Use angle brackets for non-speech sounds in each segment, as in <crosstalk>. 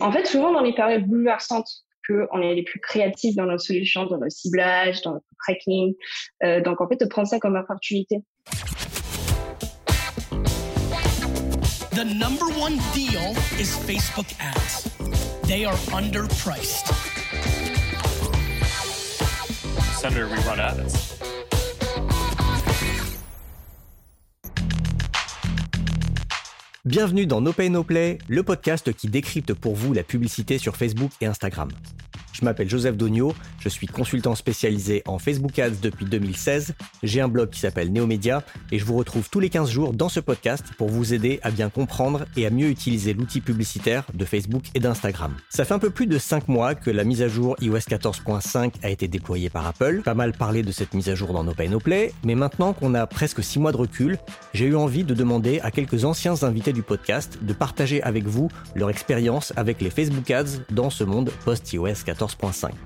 En fait, souvent dans les périodes bouleversantes, qu'on est les plus créatifs dans nos solutions, dans nos ciblages, dans notre tracking. Euh, donc, en fait, de prendre ça comme opportunité. The number one deal is Facebook ads. They are underpriced. Senator, we run ads. Bienvenue dans No Pay No Play, le podcast qui décrypte pour vous la publicité sur Facebook et Instagram. Je m'appelle Joseph Dogno, je suis consultant spécialisé en Facebook Ads depuis 2016. J'ai un blog qui s'appelle Neomedia et je vous retrouve tous les 15 jours dans ce podcast pour vous aider à bien comprendre et à mieux utiliser l'outil publicitaire de Facebook et d'Instagram. Ça fait un peu plus de 5 mois que la mise à jour iOS 14.5 a été déployée par Apple. Pas mal parlé de cette mise à jour dans No Pay No Play, mais maintenant qu'on a presque 6 mois de recul, j'ai eu envie de demander à quelques anciens invités du podcast de partager avec vous leur expérience avec les Facebook Ads dans ce monde post-iOS 14.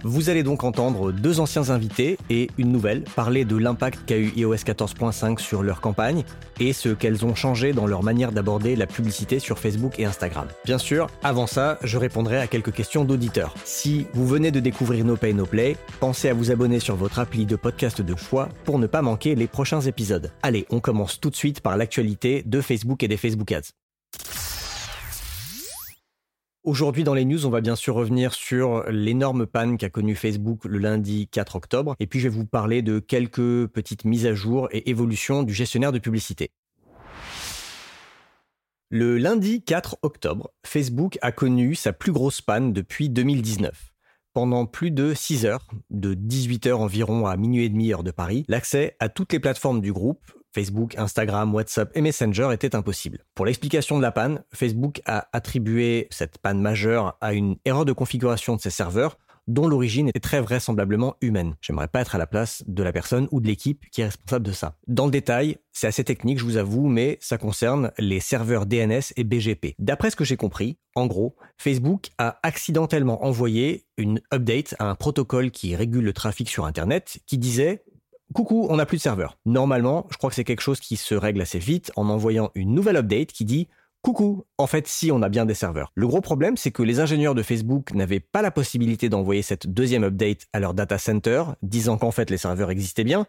Vous allez donc entendre deux anciens invités et une nouvelle parler de l'impact qu'a eu iOS 14.5 sur leur campagne et ce qu'elles ont changé dans leur manière d'aborder la publicité sur Facebook et Instagram. Bien sûr, avant ça, je répondrai à quelques questions d'auditeurs. Si vous venez de découvrir No Pay No Play, pensez à vous abonner sur votre appli de podcast de choix pour ne pas manquer les prochains épisodes. Allez, on commence tout de suite par l'actualité de Facebook et des Facebook Ads. Aujourd'hui dans les news, on va bien sûr revenir sur l'énorme panne qu'a connu Facebook le lundi 4 octobre, et puis je vais vous parler de quelques petites mises à jour et évolutions du gestionnaire de publicité. Le lundi 4 octobre, Facebook a connu sa plus grosse panne depuis 2019. Pendant plus de 6 heures, de 18 heures environ à minuit et demi heure de Paris, l'accès à toutes les plateformes du groupe, Facebook, Instagram, WhatsApp et Messenger était impossible. Pour l'explication de la panne, Facebook a attribué cette panne majeure à une erreur de configuration de ses serveurs dont l'origine était très vraisemblablement humaine. J'aimerais pas être à la place de la personne ou de l'équipe qui est responsable de ça. Dans le détail, c'est assez technique, je vous avoue, mais ça concerne les serveurs DNS et BGP. D'après ce que j'ai compris, en gros, Facebook a accidentellement envoyé une update à un protocole qui régule le trafic sur Internet qui disait Coucou, on n'a plus de serveur. Normalement, je crois que c'est quelque chose qui se règle assez vite en envoyant une nouvelle update qui dit Coucou, en fait, si on a bien des serveurs. Le gros problème, c'est que les ingénieurs de Facebook n'avaient pas la possibilité d'envoyer cette deuxième update à leur data center, disant qu'en fait les serveurs existaient bien,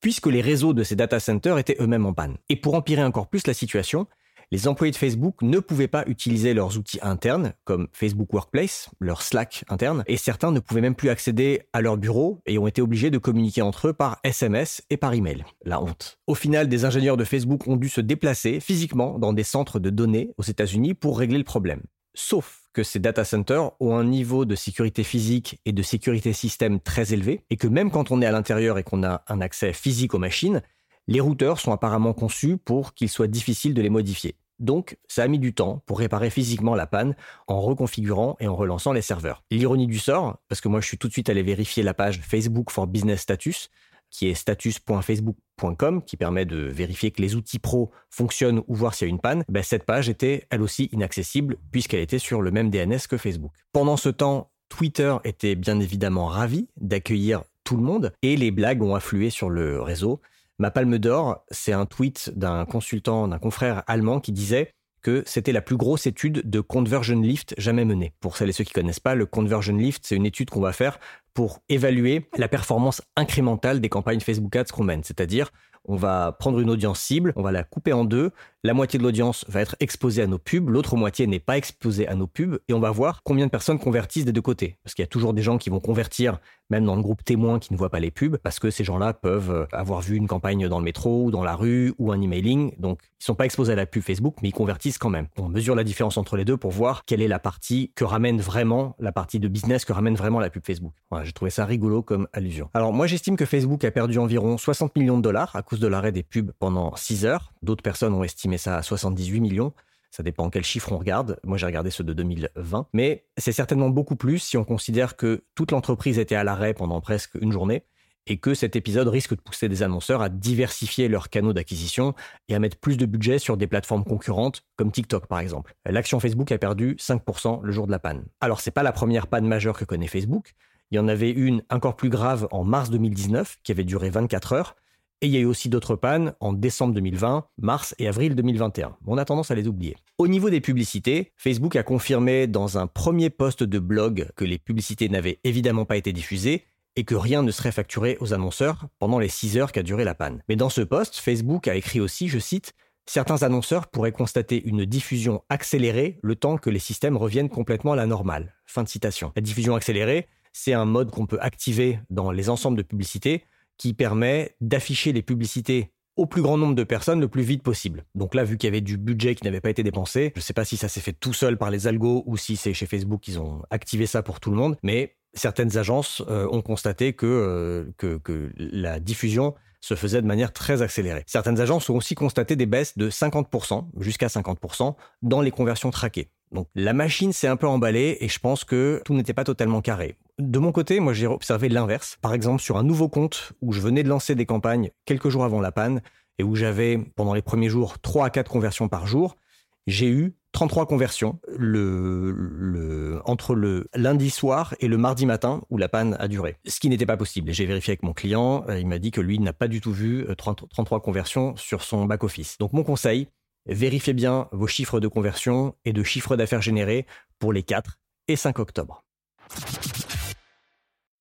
puisque les réseaux de ces data centers étaient eux-mêmes en panne. Et pour empirer encore plus la situation, les employés de Facebook ne pouvaient pas utiliser leurs outils internes, comme Facebook Workplace, leur Slack interne, et certains ne pouvaient même plus accéder à leur bureau et ont été obligés de communiquer entre eux par SMS et par email. La honte. Au final, des ingénieurs de Facebook ont dû se déplacer physiquement dans des centres de données aux États-Unis pour régler le problème. Sauf que ces data centers ont un niveau de sécurité physique et de sécurité système très élevé, et que même quand on est à l'intérieur et qu'on a un accès physique aux machines, les routeurs sont apparemment conçus pour qu'il soit difficile de les modifier. Donc, ça a mis du temps pour réparer physiquement la panne en reconfigurant et en relançant les serveurs. L'ironie du sort, parce que moi je suis tout de suite allé vérifier la page Facebook for Business Status, qui est status.facebook.com, qui permet de vérifier que les outils pro fonctionnent ou voir s'il y a une panne, ben, cette page était elle aussi inaccessible puisqu'elle était sur le même DNS que Facebook. Pendant ce temps, Twitter était bien évidemment ravi d'accueillir tout le monde et les blagues ont afflué sur le réseau. Ma palme d'or, c'est un tweet d'un consultant, d'un confrère allemand qui disait que c'était la plus grosse étude de conversion lift jamais menée. Pour celles et ceux qui connaissent pas, le conversion lift, c'est une étude qu'on va faire pour évaluer la performance incrémentale des campagnes Facebook Ads qu'on mène. C'est-à-dire, on va prendre une audience cible, on va la couper en deux, la moitié de l'audience va être exposée à nos pubs, l'autre moitié n'est pas exposée à nos pubs, et on va voir combien de personnes convertissent des deux côtés. Parce qu'il y a toujours des gens qui vont convertir, même dans le groupe témoin qui ne voit pas les pubs, parce que ces gens-là peuvent euh, avoir vu une campagne dans le métro ou dans la rue ou un emailing, donc ils sont pas exposés à la pub Facebook, mais ils convertissent quand même. On mesure la différence entre les deux pour voir quelle est la partie que ramène vraiment, la partie de business que ramène vraiment la pub Facebook. J'ai trouvé ça rigolo comme allusion. Alors moi j'estime que Facebook a perdu environ 60 millions de dollars à cause de l'arrêt des pubs pendant 6 heures. D'autres personnes ont estimé ça à 78 millions. Ça dépend quel chiffre on regarde. Moi, j'ai regardé ceux de 2020. Mais c'est certainement beaucoup plus si on considère que toute l'entreprise était à l'arrêt pendant presque une journée et que cet épisode risque de pousser des annonceurs à diversifier leurs canaux d'acquisition et à mettre plus de budget sur des plateformes concurrentes comme TikTok par exemple. L'action Facebook a perdu 5% le jour de la panne. Alors c'est pas la première panne majeure que connaît Facebook. Il y en avait une encore plus grave en mars 2019 qui avait duré 24 heures Et il y a eu aussi d'autres pannes en décembre 2020, mars et avril 2021. On a tendance à les oublier. Au niveau des publicités, Facebook a confirmé dans un premier post de blog que les publicités n'avaient évidemment pas été diffusées et que rien ne serait facturé aux annonceurs pendant les 6 heures qu'a duré la panne. Mais dans ce post, Facebook a écrit aussi, je cite, Certains annonceurs pourraient constater une diffusion accélérée le temps que les systèmes reviennent complètement à la normale. Fin de citation. La diffusion accélérée, c'est un mode qu'on peut activer dans les ensembles de publicités qui permet d'afficher les publicités au plus grand nombre de personnes le plus vite possible. Donc là, vu qu'il y avait du budget qui n'avait pas été dépensé, je ne sais pas si ça s'est fait tout seul par les algos ou si c'est chez Facebook qu'ils ont activé ça pour tout le monde, mais certaines agences euh, ont constaté euh, que, que, la diffusion se faisait de manière très accélérée. Certaines agences ont aussi constaté des baisses de 50%, jusqu'à 50%, dans les conversions traquées. Donc la machine s'est un peu emballée et je pense que tout n'était pas totalement carré. De mon côté, moi j'ai observé l'inverse. Par exemple, sur un nouveau compte où je venais de lancer des campagnes quelques jours avant la panne et où j'avais pendant les premiers jours 3 à 4 conversions par jour, j'ai eu 33 conversions entre le lundi soir et le mardi matin où la panne a duré. Ce qui n'était pas possible. J'ai vérifié avec mon client, euh, il m'a dit que lui n'a pas du tout vu 33 euh, conversions sur son back-office. Donc mon conseil, vérifiez bien vos chiffres de conversion et de chiffres d'affaires générés pour les 4 et 5 octobre.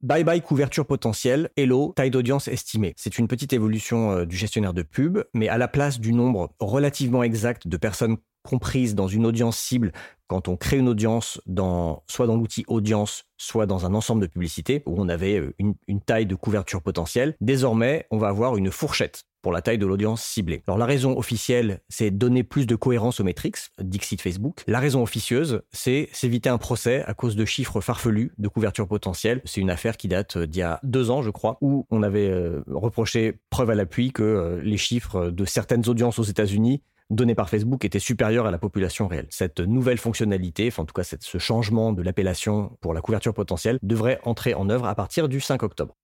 Bye bye couverture potentielle, hello taille d'audience estimée. C'est une petite évolution euh, du gestionnaire de pub, mais à la place du nombre relativement exact de personnes comprises dans une audience cible quand on crée une audience dans, soit dans l'outil audience, soit dans un ensemble de publicités où on avait euh, une taille de couverture potentielle. Désormais, on va avoir une fourchette pour la taille de l'audience ciblée. Alors la raison officielle, c'est donner plus de cohérence aux métriques, Dixit Facebook. La raison officieuse, c'est s'éviter un procès à cause de chiffres farfelus de couverture potentielle. C'est une affaire qui date d'il y a deux ans, je crois, où on avait euh, reproché, preuve à l'appui, que euh, les chiffres de certaines audiences aux États-Unis données par Facebook étaient supérieurs à la population réelle. Cette nouvelle fonctionnalité, enfin en tout cas ce changement de l'appellation pour la couverture potentielle, devrait entrer en œuvre à partir du 5 octobre.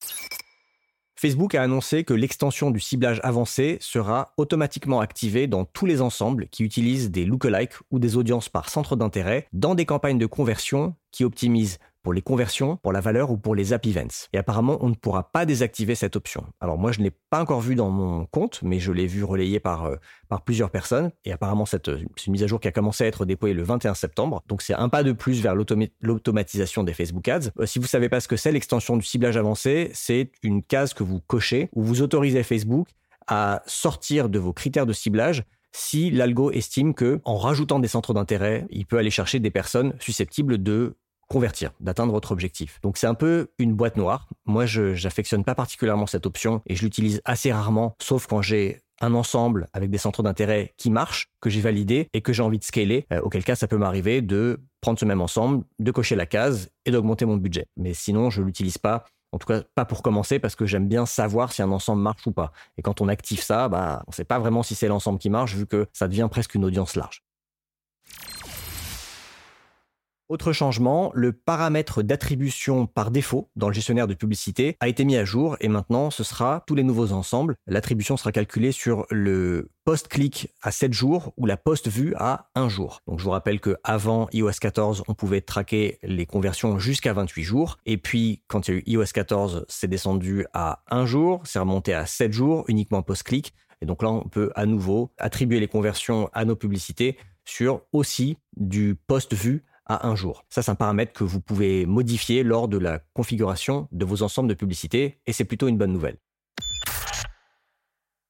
Facebook a annoncé que l'extension du ciblage avancé sera automatiquement activée dans tous les ensembles qui utilisent des lookalikes ou des audiences par centre d'intérêt dans des campagnes de conversion qui optimisent pour les conversions, pour la valeur ou pour les app events. Et apparemment, on ne pourra pas désactiver cette option. Alors moi, je ne l'ai pas encore vu dans mon compte, mais je l'ai vu relayé par, euh, plusieurs personnes. Et apparemment, cette, euh, c'est une mise à jour qui a commencé à être déployée le 21 septembre. Donc c'est un pas de plus vers l'automatisation des Facebook Ads. Euh, si vous savez pas ce que c'est, l'extension du ciblage avancé, c'est une case que vous cochez où vous autorisez Facebook à sortir de vos critères de ciblage si l'algo estime que, en rajoutant des centres d'intérêt, il peut aller chercher des personnes susceptibles de convertir, d'atteindre votre objectif. Donc c'est un peu une boîte noire. Moi, je j'affectionne pas particulièrement cette option et je l'utilise assez rarement, sauf quand j'ai un ensemble avec des centres d'intérêt qui marchent, que j'ai validé et que j'ai envie de scaler, euh, auquel cas ça peut m'arriver de prendre ce même ensemble, de cocher la case et d'augmenter mon budget. Mais sinon, je l'utilise pas en tout cas, pas pour commencer, parce que j'aime bien savoir si un ensemble marche ou pas. Et quand on active ça, bah, on sait pas vraiment si c'est l'ensemble qui marche, vu que ça devient presque une audience large. Autre changement, le paramètre d'attribution par défaut dans le gestionnaire de publicité a été mis à jour et maintenant ce sera tous les nouveaux ensembles. L'attribution sera calculée sur le post-clic à 7 jours ou la post-vue à 1 jour. Donc je vous rappelle que avant iOS 14, on pouvait traquer les conversions jusqu'à 28 jours et puis quand il y a eu iOS 14, c'est descendu à 1 jour, c'est remonté à 7 jours uniquement post-clic et donc là on peut à nouveau attribuer les conversions à nos publicités sur aussi du post-vue à un jour. Ça, c'est un paramètre que vous pouvez modifier lors de la configuration de vos ensembles de publicité et c'est plutôt une bonne nouvelle.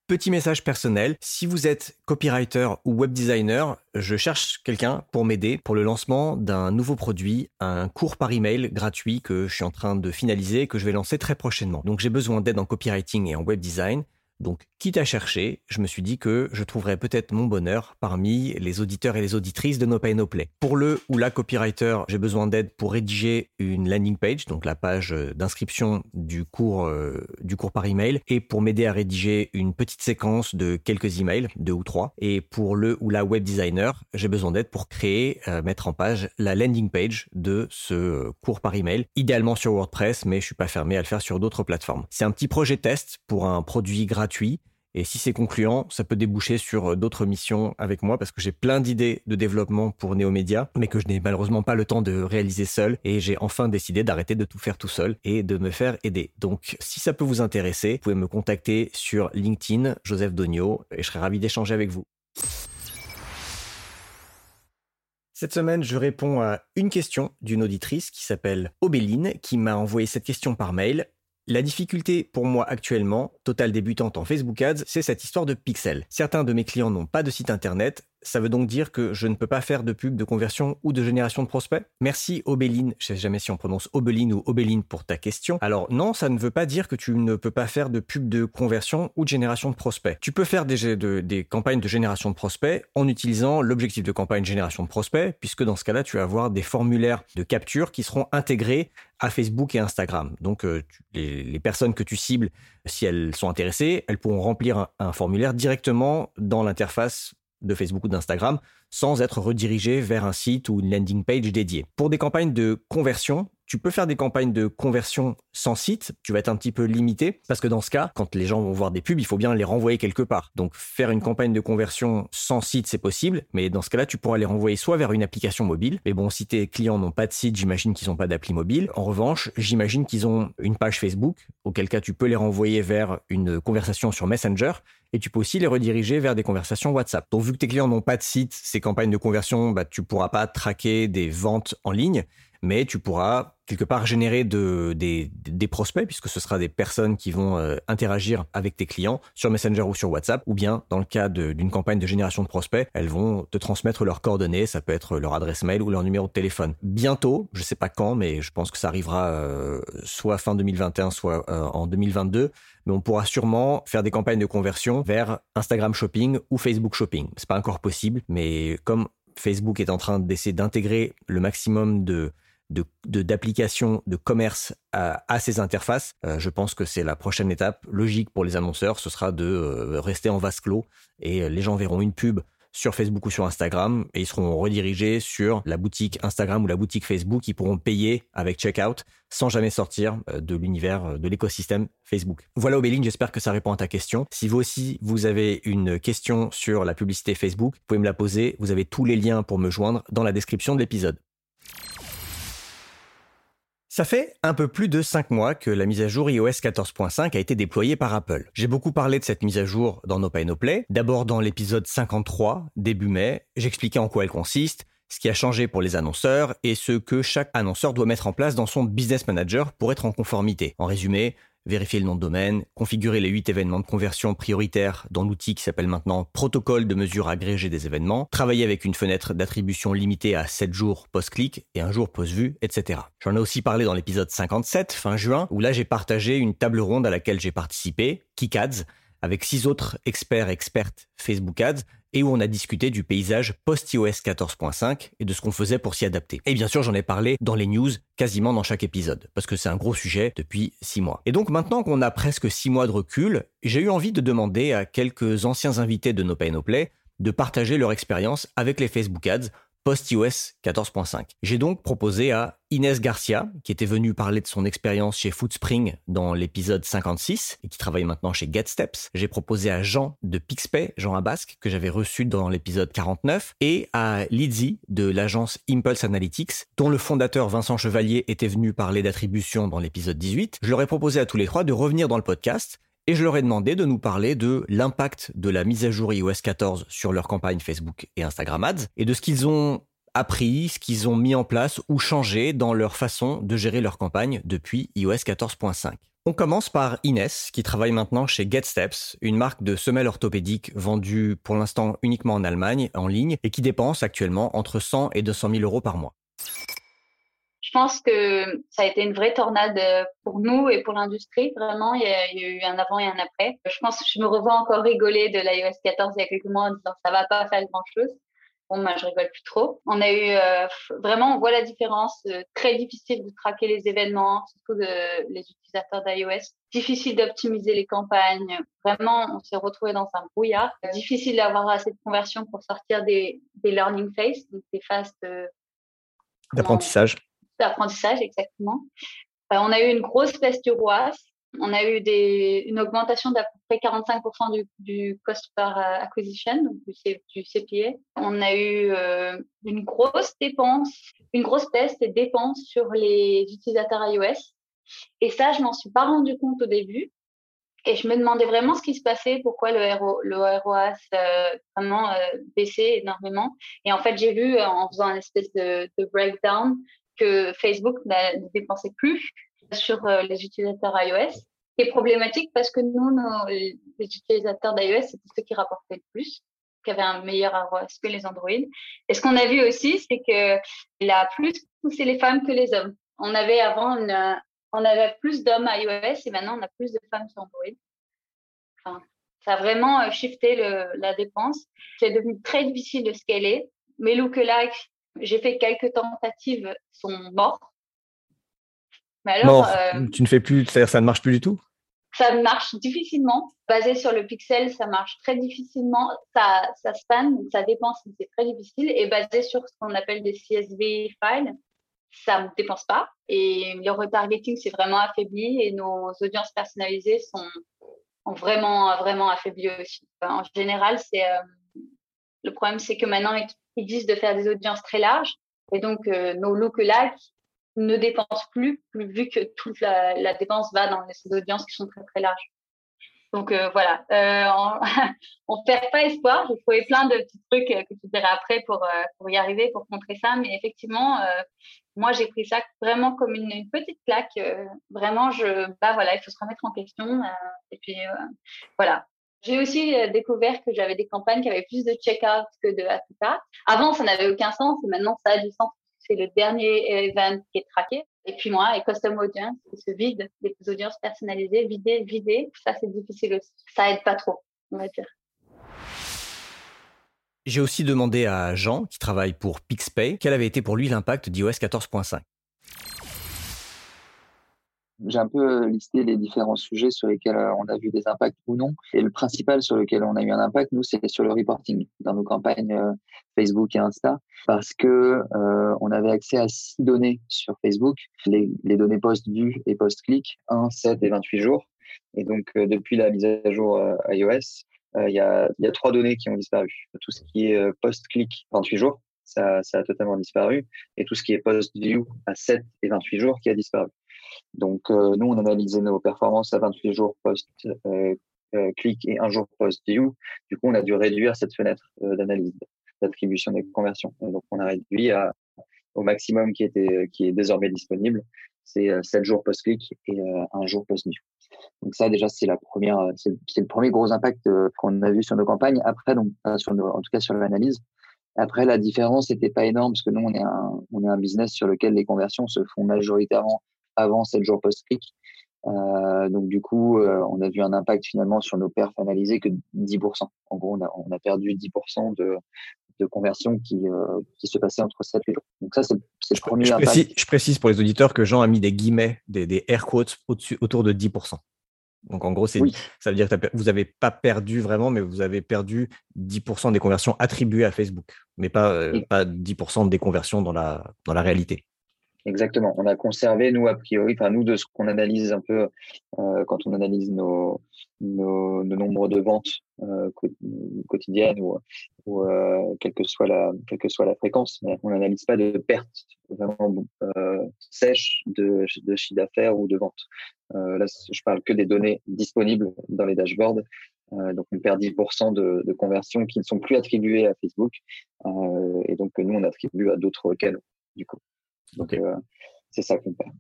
Petit message personnel, si vous êtes copywriter ou web designer, je cherche quelqu'un pour m'aider pour le lancement d'un nouveau produit, un cours par email gratuit que je suis en train de finaliser et que je vais lancer très prochainement. Donc j'ai besoin d'aide en copywriting et en web design. Donc, quitte à chercher, je me suis dit que je trouverais peut-être mon bonheur parmi les auditeurs et les auditrices de No Pay No Play. Pour le ou la copywriter, j'ai besoin d'aide pour rédiger une landing page, donc la page d'inscription du cours euh, du cours par email, et pour m'aider à rédiger une petite séquence de quelques emails, deux ou trois. Et pour le ou la web designer, j'ai besoin d'aide pour créer, euh, mettre en page la landing page de ce euh, cours par email, idéalement sur WordPress, mais je suis pas fermé à le faire sur d'autres plateformes. C'est un petit projet test pour un produit gratuit Et si c'est concluant, ça peut déboucher sur euh, d'autres missions avec moi parce que j'ai plein d'idées de développement pour Neomédia, mais que je n'ai malheureusement pas le temps de réaliser seul. Et j'ai enfin décidé d'arrêter de tout faire tout seul et de me faire aider. Donc, si ça peut vous intéresser, vous pouvez me contacter sur LinkedIn, Joseph Dogno, et je serai ravi d'échanger avec vous. Cette semaine, je réponds à une question d'une auditrice qui s'appelle Obéline, qui m'a envoyé cette question par mail. La difficulté pour moi actuellement, totale débutante en Facebook Ads, c'est cette histoire de pixels. Certains de mes clients n'ont pas de site internet, ça veut donc dire que je ne peux pas faire de pub de conversion ou de génération de prospects? Merci Obéline, je sais jamais si on prononce Obeline ou Obéline pour ta question. Alors non, ça ne veut pas dire que tu ne peux pas faire de pub de conversion ou de génération de prospects. Tu peux faire des, des campagnes de génération de prospects en utilisant l'objectif de campagne génération de prospects, puisque dans ce cas-là, tu vas avoir des formulaires de capture qui seront intégrés à Facebook et Instagram. Donc euh, les, personnes que tu cibles, si elles sont intéressées, elles pourront remplir un formulaire directement dans l'interface de Facebook ou d'Instagram sans être redirigé vers un site ou une landing page dédiée. Pour des campagnes de conversion, tu peux faire des campagnes de conversion sans site, tu vas être un petit peu limité, parce que dans ce cas, quand les gens vont voir des pubs, il faut bien les renvoyer quelque part. Donc faire une campagne de conversion sans site, c'est possible, mais dans ce cas-là, tu pourras les renvoyer soit vers une application mobile, mais bon, si tes clients n'ont pas de site, j'imagine qu'ils n'ont pas d'appli mobile. En revanche, j'imagine qu'ils ont une page Facebook, auquel cas tu peux les renvoyer vers une conversation sur Messenger, et tu peux aussi les rediriger vers des conversations WhatsApp. Donc vu que tes clients n'ont pas de site, ces campagnes de conversion, bah, tu pourras pas traquer des ventes en ligne, mais tu pourras quelque part générer de, des, prospects, puisque ce sera des personnes qui vont euh, interagir avec tes clients sur Messenger ou sur WhatsApp, ou bien dans le cas d'une campagne de génération de prospects, elles vont te transmettre leurs coordonnées, ça peut être leur adresse mail ou leur numéro de téléphone. Bientôt, je sais pas quand, mais je pense que ça arrivera euh, soit fin 2021, soit euh, en 2022, mais on pourra sûrement faire des campagnes de conversion vers Instagram Shopping ou Facebook Shopping. C'est pas encore possible, mais comme Facebook est en train d'essayer d'intégrer le maximum de d'applications de, de, commerce à, à, ces interfaces, euh, je pense que c'est la prochaine étape logique pour les annonceurs, ce sera de euh, rester en vase clos et euh, les gens verront une pub sur Facebook ou sur Instagram et ils seront redirigés sur la boutique Instagram ou la boutique Facebook. Ils pourront payer avec checkout sans jamais sortir de l'univers de l'écosystème Facebook. Voilà Obéline, j'espère que ça répond à ta question. Si vous aussi vous avez une question sur la publicité Facebook, vous pouvez me la poser. Vous avez tous les liens pour me joindre dans la description de l'épisode. Ça fait un peu plus de 5 mois que la mise à jour iOS 14.5 a été déployée par Apple. J'ai beaucoup parlé de cette mise à jour dans No Pay Play. D'abord dans l'épisode 53, début mai, j'expliquais en quoi elle consiste, ce qui a changé pour les annonceurs et ce que chaque annonceur doit mettre en place dans son business manager pour être en conformité. En résumé, vérifier le nom de domaine, configurer les 8 événements de conversion prioritaires dans l'outil qui s'appelle maintenant protocole de mesure agrégée des événements, travailler avec une fenêtre d'attribution limitée à 7 jours post-clic et un jour post-vue, etc. J'en ai aussi parlé dans l'épisode 57, fin juin, où là j'ai partagé une table ronde à laquelle j'ai participé, KickAds, avec six autres experts expertes Facebook Ads et où on a discuté du paysage post-iOS 14.5 et de ce qu'on faisait pour s'y adapter. Et bien sûr, j'en ai parlé dans les news quasiment dans chaque épisode, parce que c'est un gros sujet depuis six mois. Et donc maintenant qu'on a presque six mois de recul, j'ai eu envie de demander à quelques anciens invités de No Pay No Play de partager leur expérience avec les Facebook Ads post-iOS 14.5. J'ai donc proposé à Inès Garcia, qui était venue parler de son expérience chez Foodspring dans l'épisode 56 et qui travaille maintenant chez GetSteps. J'ai proposé à Jean de Pixpay, Jean Abasque, que j'avais reçu dans l'épisode 49, et à Lizzie de l'agence Impulse Analytics, dont le fondateur Vincent Chevalier était venu parler d'attribution dans l'épisode 18. Je leur ai proposé à tous les trois de revenir dans le podcast et je leur ai demandé de nous parler de l'impact de la mise à jour iOS 14 sur leur campagne Facebook et Instagram Ads et de ce qu'ils ont appris, ce qu'ils ont mis en place ou changé dans leur façon de gérer leur campagne depuis iOS 14.5. On commence par Inès, qui travaille maintenant chez GetSteps, une marque de semelles orthopédiques vendue pour l'instant uniquement en Allemagne, en ligne, et qui dépense actuellement entre 100 et 200 000 euros par mois. Je pense que ça a été une vraie tornade pour nous et pour l'industrie. Vraiment, il y, a, eu un avant et un après. Je pense que je me revois encore rigoler de l'iOS 14 il y a quelques mois en disant ça va pas faire grand chose. Bon, moi, je rigole plus trop. On a eu euh, vraiment, on voit la différence. Euh, très difficile de traquer les événements, surtout de, les utilisateurs d'iOS. Difficile d'optimiser les campagnes. Vraiment, on s'est retrouvé dans un brouillard. Difficile d'avoir assez de conversion pour sortir des, des learning phases, des phases d'apprentissage d'apprentissage, exactement. Euh, on a eu une grosse peste du roi. On a eu des, une augmentation d'à peu près 45% du, cost par acquisition, donc du, CPA. On a eu euh, une grosse dépense, une grosse test et dépense sur les utilisateurs iOS. Et ça, je m'en suis pas rendu compte au début. Et je me demandais vraiment ce qui se passait, pourquoi le, RO, le ROAS euh, vraiment euh, baissait énormément. Et en fait, j'ai vu euh, en faisant un espèce de breakdown que Facebook ne dépensait plus sur euh, les utilisateurs iOS. C'est problématique parce que nous, nos, les utilisateurs d'iOS, c'était ceux qui rapportaient le plus, qui avaient un meilleur ROAS que les Android. Et ce qu'on a vu aussi, c'est qu'il a plus poussé les femmes que les hommes. On avait avant on avait plus d'hommes iOS et maintenant on a plus de femmes sur Android. Enfin, ça a vraiment euh, shifté la dépense. C'est devenu très difficile de scaler. Mes lookalikes, j'ai fait quelques tentatives, sont morts. Mais alors, euh, tu ne fais plus, c'est-à-dire ça ne marche plus du tout? Ça marche difficilement. Basé sur le pixel, ça marche très difficilement. Ça, ça span, ça dépense, c'est très difficile. Et basé sur ce qu'on appelle des CSV files, ça ne dépense pas. Et le retargeting, c'est vraiment affaibli et nos audiences personnalisées sont vraiment, vraiment affaiblies aussi. en général, c'est euh, le problème, c'est que maintenant, ils disent de faire des audiences très larges. Et donc, euh, nos lookalikes ne dépensent plus, vu que toute la, dépense va dans ces audiences qui sont très, très larges. Donc euh, voilà, euh, on <laughs> ne perd pas espoir. J'ai trouvé plein de petits trucs que tu dirais après pour, euh, y arriver, pour contrer ça. Mais effectivement, euh, moi, j'ai pris ça vraiment comme une, petite claque. Euh, vraiment, je, bah voilà, il faut se remettre en question. et puis voilà. J'ai aussi découvert que j'avais des campagnes qui avaient plus de check-out que de after Avant, ça n'avait aucun sens et maintenant, ça a du sens. C'est le dernier event qui est traqué. Et puis moi, et custom audience, qui se vide, des audiences personnalisées, vider, vider, ça c'est difficile aussi. Ça aide pas trop, on va dire. J'ai aussi demandé à Jean, qui travaille pour PixPay, quel avait été pour lui l'impact d'iOS 14.5 j'ai un peu listé les différents sujets sur lesquels euh, on a vu des impacts ou non. Et le principal sur lequel on a eu un impact, nous, c'est sur le reporting dans nos campagnes euh, Facebook et Insta, parce que euh, on avait accès à six données sur Facebook, les, données post-vue et post-click, 1, 7 et 28 jours. Et donc, depuis la mise à jour iOS, il y, a, trois données qui ont disparu. Tout ce qui est post-click, 28 jours, ça, ça a totalement disparu. Et tout ce qui est post-view à 7 et 28 jours qui a disparu. Donc, euh, nous, on analysait nos performances à 28 jours post-clic euh, euh, et un jour post-view. Du coup, on a dû réduire cette fenêtre d'analyse d'attribution des conversions. donc, on a réduit au maximum qui était qui est désormais disponible. C'est 7 jours post-clic et un jour post-view. Donc ça, déjà, c'est la première, c'est le premier gros impact qu'on a vu sur nos campagnes. Après, donc, en tout cas sur l'analyse. Après, la différence n'était pas énorme parce que nous, on est un, on est un business sur lequel les conversions se font majoritairement avant 7 jours post-clic. Euh, donc du coup, euh, on a vu un impact finalement sur nos perfs analysés que 10%. En gros, on a, on a perdu 10% de, de conversion qui, euh, qui se passait entre 7 et jours. Donc ça, c'est le premier je impact. Précise, je précise pour les auditeurs que Jean a mis des guillemets, des, des air quotes autour de 10%. Donc en gros, oui. ça veut dire que vous n'avez pas perdu vraiment, mais vous avez perdu 10% des conversions attribuées à Facebook, mais pas, pas 10% des conversions dans la, dans la réalité. Exactement. On a conservé, nous, a priori, enfin, nous, de ce qu'on analyse un peu euh, quand on analyse nos, nos, nombres de ventes euh, quotidiennes ou, euh, quelle, que soit la, quelle que soit la fréquence, mais on n'analyse pas de perte vraiment euh, sèche de, chiffre d'affaires ou de vente. Euh, là, je parle que des données disponibles dans les dashboards. Donc, on perd 10% de, de conversions qui ne sont plus attribuées à Facebook. Et donc, nous, on attribue à d'autres canaux, du coup. Donc, euh, c'est ça qu'on perd.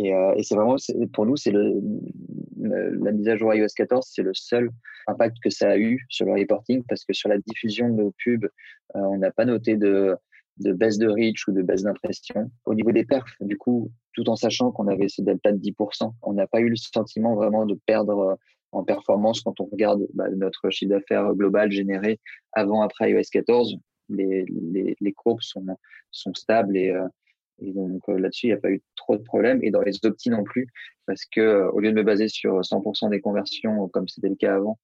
Et, euh, et c'est vraiment, pour nous, c'est la mise à jour iOS 14, c'est le seul impact que ça a eu sur le reporting parce que sur la diffusion de nos pubs, euh, on n'a pas noté de, baisse de reach ou de baisse d'impression. Au niveau des perfs, du coup, tout en sachant qu'on avait ce delta de 10%, on n'a pas eu le sentiment vraiment de perdre en performance quand on regarde bah, notre chiffre d'affaires global généré avant, après iOS 14. Les, les, les courbes sont, sont stables et, et donc euh, là-dessus, il n'y a pas eu trop de problèmes. Et dans les optis non plus, parce que euh, au lieu de me baser sur 100% des conversions, comme c'était le cas avant,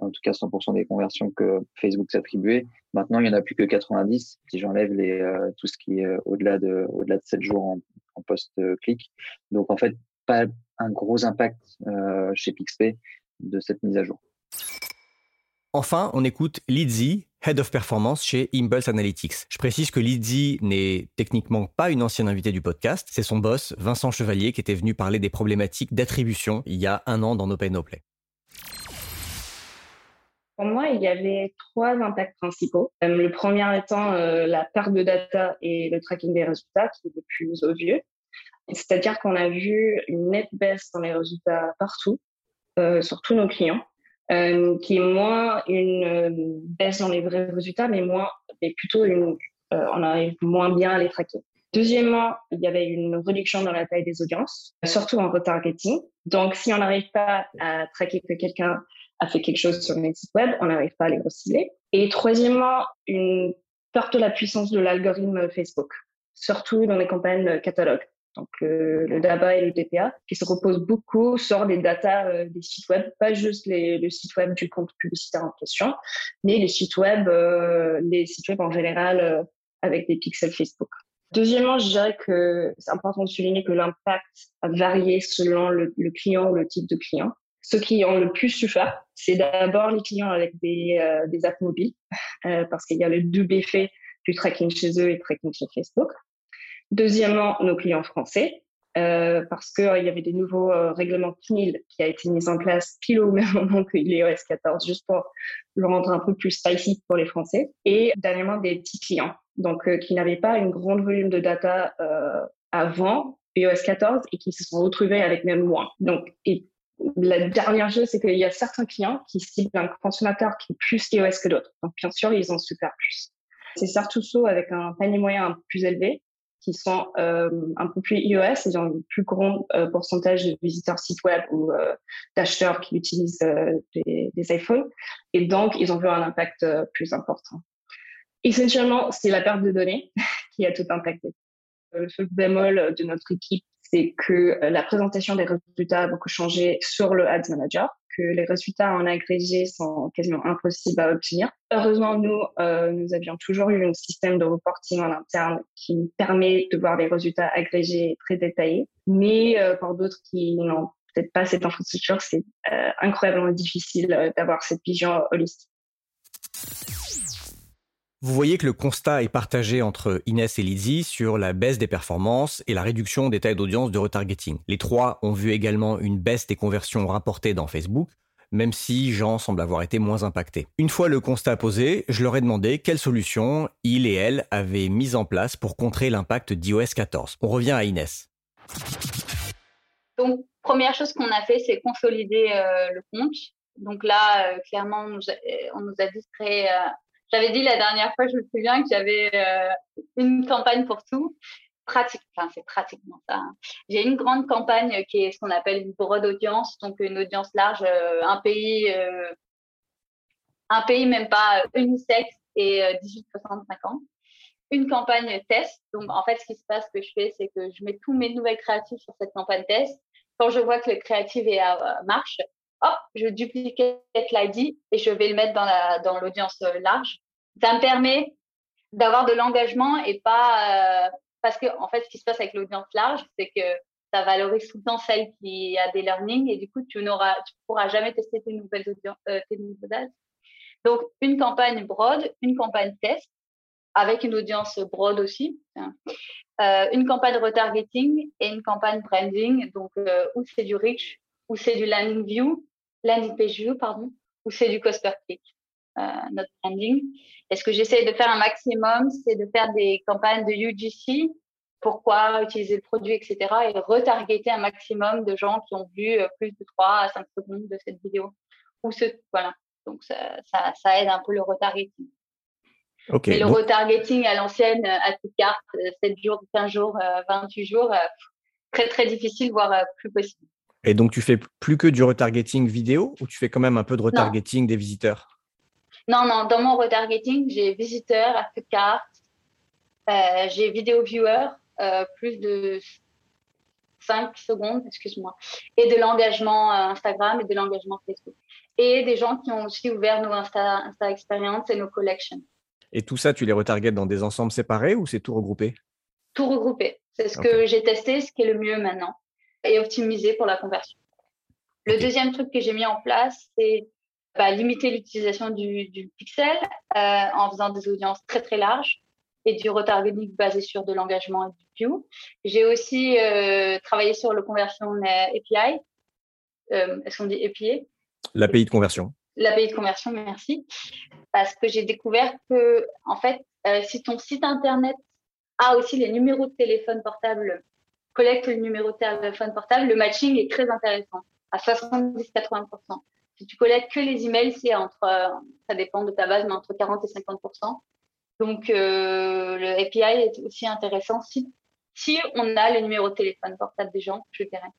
en tout cas 100% des conversions que Facebook s'attribuait, maintenant il n'y en a plus que 90 si j'enlève euh, tout ce qui est au-delà de au-delà de 7 jours en, post-clic. Donc en fait, pas un gros impact chez Pixpay de cette mise à jour. Enfin, on écoute Lizzie, Head of Performance chez Impulse Analytics. Je précise que Lizzie n'est techniquement pas une ancienne invitée du podcast, c'est son boss, Vincent Chevalier, qui était venu parler des problématiques d'attribution il y a un an dans No Play. Pour moi, il y avait trois impacts principaux. Euh, le premier étant euh, la perte de data et le tracking des résultats, qui est le plus obvieux. C'est-à-dire qu'on a vu une nette baisse dans les résultats partout, euh, sur tous nos clients. Euh, qui est moins une euh, baisse dans les vrais résultats, mais moins, mais plutôt une, euh, on arrive moins bien à les traquer. Deuxièmement, il y avait une réduction dans la taille des audiences, surtout en retargeting. Donc, si on n'arrive pas à traquer que quelqu'un a fait quelque chose sur notre site web, on n'arrive pas à les recibler. Et troisièmement, une perte de la puissance de l'algorithme Facebook, surtout dans les campagnes catalogues donc euh, le DABA et le DPA, qui se repose beaucoup sur les datas euh, des sites web, pas juste les, le site web du compte publicitaire en question, mais les sites web, euh, les sites web en général avec des pixels Facebook. Deuxièmement, je dirais que c'est important de souligner que l'impact a varié selon le, le, client ou le type de client. Ceux qui ont le plus souffert, c'est d'abord les clients avec des, des apps mobiles, parce qu'il y a le double effet du tracking chez eux et tracking chez Facebook. Deuxièmement, nos clients français, euh, parce qu'il euh, y avait des nouveaux euh, règlements CNIL qui a été mis en place pile au même <laughs> moment que l'iOS 14, juste pour le rendre un peu plus spicy pour les Français. Et dernièrement, des petits clients, donc euh, qui n'avaient pas une grande volume de data avant iOS 14 et qui se sont retrouvés avec même moins. Donc, et la dernière chose, c'est qu'il y a certains clients qui ciblent un consommateur qui est plus iOS que d'autres. Donc, bien sûr, ils ont super plus. C'est Sartusso avec un panier moyen un peu plus élevé qui sont euh, un peu plus iOS, ils ont un plus grand euh, pourcentage de visiteurs site web ou euh, d'acheteurs qui utilisent des, des, iPhones, et donc ils ont vu un impact plus important. Essentiellement, c'est la perte de données <laughs> qui a tout impacté. Le seul bémol de notre équipe, c'est que la présentation des résultats a beaucoup changé sur le Ads Manager que les résultats en agrégé sont quasiment impossibles à obtenir. Heureusement, nous, euh, nous avions toujours eu un système de reporting en interne qui nous permet de voir les résultats agrégés très détaillés. Mais euh, pour d'autres qui n'ont peut-être pas cette infrastructure, c'est euh, incroyablement difficile d'avoir cette vision holistique. Vous voyez que le constat est partagé entre Inès et Lizzie sur la baisse des performances et la réduction des tailles d'audience de retargeting. Les trois ont vu également une baisse des conversions rapportées dans Facebook, même si Jean semble avoir été moins impacté. Une fois le constat posé, je leur ai demandé quelles solutions il et elle avaient mises en place pour contrer l'impact d'iOS 14. On revient à Inès. Donc, première chose qu'on a fait, c'est consolider euh, le compte. Donc là, euh, clairement, on nous a, a distrait euh, j'avais dit la dernière fois, je me souviens que j'avais euh, une campagne pour tout. Pratique, enfin, c'est pratiquement ça. Hein. J'ai une grande campagne qui est ce qu'on appelle une broad audience, donc une audience large, euh, un pays, euh, un pays même pas unisexe et 18-65 ans. Une campagne test. Donc, en fait, ce qui se passe, ce que je fais, c'est que je mets tous mes nouvelles créatives sur cette campagne test. Quand je vois que le créatif est à marche, hop, je duplique l'ID et je vais le mettre dans la dans l'audience large ça me permet d'avoir de l'engagement et pas euh, parce que en fait ce qui se passe avec l'audience large c'est que ça valorise tout le temps celle qui a des learnings et du coup tu n'auras tu pourras jamais tester tes nouvelles audiences euh, tes donc une campagne broad une campagne test avec une audience broad aussi hein. euh, une campagne retargeting et une campagne branding. Donc où c'est du reach où c'est du landing view landing page view pardon ou c'est du cost per click notre branding. Et ce que j'essaie de faire un maximum, c'est de faire des campagnes de UGC, pourquoi utiliser le produit, etc. et retargeter un maximum de gens qui ont vu euh, plus de 3 à 5 secondes de cette vidéo. Ou ce, voilà. Donc, ça, ça, ça aide un peu le retargeting. Okay, et le retargeting à l'ancienne, à toute carte, 7 jours, 15 jours, 28 jours, très, très difficile, voire plus possible. Et donc, tu fais plus que du retargeting vidéo ou tu fais quand même un peu de retargeting des visiteurs? Non, non, dans mon retargeting, j'ai visiteur, à carte, euh, j'ai vidéo viewer, euh, plus de 5 secondes, excuse-moi, et de l'engagement euh, Instagram et de l'engagement Facebook. Et des gens qui ont aussi ouvert nos Insta, Insta Experience et nos collections. Et tout ça, tu les retargetes dans des ensembles séparés ou c'est tout regroupé? Tout regroupé. C'est ce que j'ai testé, ce qui est le mieux maintenant. et optimiser pour la conversion. Le deuxième truc que j'ai mis en place, c'est bah, limiter l'utilisation du, du, pixel euh, en faisant des audiences très très larges et du retargeting basé sur de l'engagement et du view. J'ai aussi euh, travaillé sur le conversion API. Euh, Est-ce qu'on dit API L'API de conversion. L'API de conversion, merci. Parce que j'ai découvert que, en fait, si ton site internet a aussi les numéros de téléphone portable, collecte le numéro de téléphone portable, le matching est très intéressant, à 70-80%. Si tu collectes que les emails, c'est entre, euh, ça dépend de ta base, mais entre 40 et 50%. Donc, euh, le API est aussi intéressant si, si on a les numéros de téléphone portable des gens, je dirais.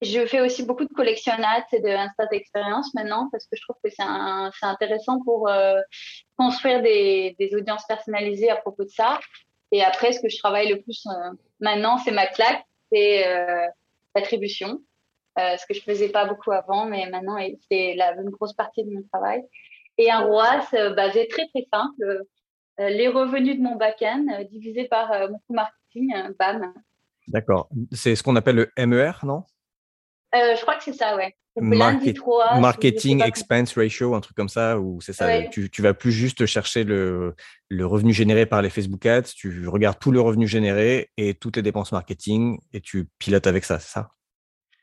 Je fais aussi beaucoup de collectionnats et de Instant Experience maintenant parce que je trouve que c'est intéressant pour euh, construire des, des, audiences personnalisées à propos de ça. Et après, ce que je travaille le plus euh, maintenant, c'est ma claque, c'est euh, l'attribution. Euh, ce que je faisais pas beaucoup avant, mais maintenant, c'est une grosse partie de mon travail. Et un ROAS basé très, très simple. les revenus de mon back-end divisés par mon coût marketing, bam. D'accord. C'est ce qu'on appelle le MER, non? Euh, je crois que c'est ça, ouais. marketing expense ratio, un truc comme ça, ou c'est ça. Tu, tu vas plus juste chercher le, le revenu généré par les Facebook Ads, tu regardes tout le revenu généré et toutes les dépenses marketing et tu pilotes avec ça, c'est ça?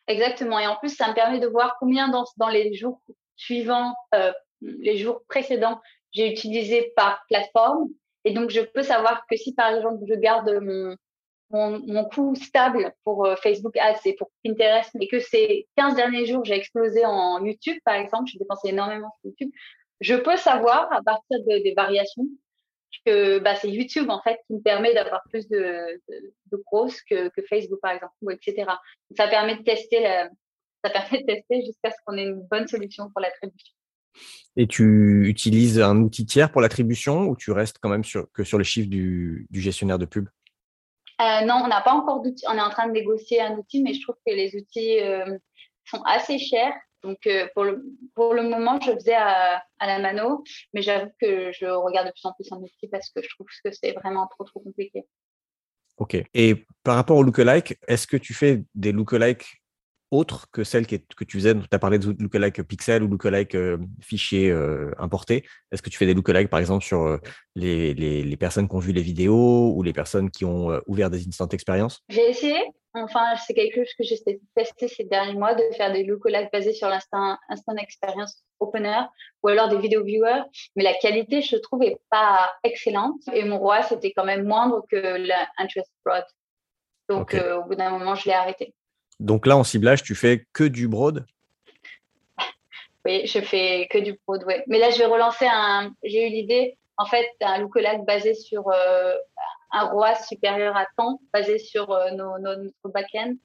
Exactement. Et en plus, ça me permet de voir combien dans, les jours suivants, euh, les jours précédents, j'ai utilisé par plateforme. Et donc, je peux savoir que si, par exemple, je garde mon, mon, coût stable pour euh, Facebook Ads et pour Pinterest, mais que ces 15 derniers jours, j'ai explosé en YouTube, par exemple, j'ai dépensé énormément sur YouTube, je peux savoir à partir de, des variations que bah, c'est YouTube en fait qui me permet d'avoir plus de, de, de grosses que, que, Facebook par exemple, ou etc. Donc, ça permet de tester, la, <laughs> ça permet de tester jusqu'à ce qu'on ait une bonne solution pour l'attribution. Et tu utilises un outil tiers pour l'attribution ou tu restes quand même sur, que sur les chiffres du, du gestionnaire de pub? Euh, non, on n'a pas encore d'outils. On est en train de négocier un outil, mais je trouve que les outils euh, sont assez chers. Donc, euh, pour, le, pour le moment, je faisais à, à la mano, mais j'avoue que je regarde de plus en plus un outil parce que je trouve que c'est vraiment trop, trop compliqué. Ok. Et par rapport au lookalike, est-ce que tu fais des lookalike autre que celle que tu faisais, tu as parlé de lookalike pixel ou lookalike euh, fichier euh, importé. Est-ce que tu fais des lookalike, par exemple, sur euh, les, les, les, personnes qui ont vu les vidéos ou les personnes qui ont ouvert des instant expériences J'ai essayé. Enfin, c'est quelque chose que j'ai testé ces derniers mois de faire des lookalikes basés sur l'instant instant experience opener ou alors des vidéos viewers. Mais la qualité, je trouve, est pas excellente. Et mon roi, c'était quand même moindre que l'interest broad. Donc, au bout d'un moment, je l'ai arrêté. Donc là, en ciblage, tu fais que du broad? Oui, je fais que du broad, oui. Mais là, je vais relancer un. J'ai eu l'idée, en fait, un lookalike basé sur euh, un ROAS supérieur à temps, basé sur euh, nos, notre back-end,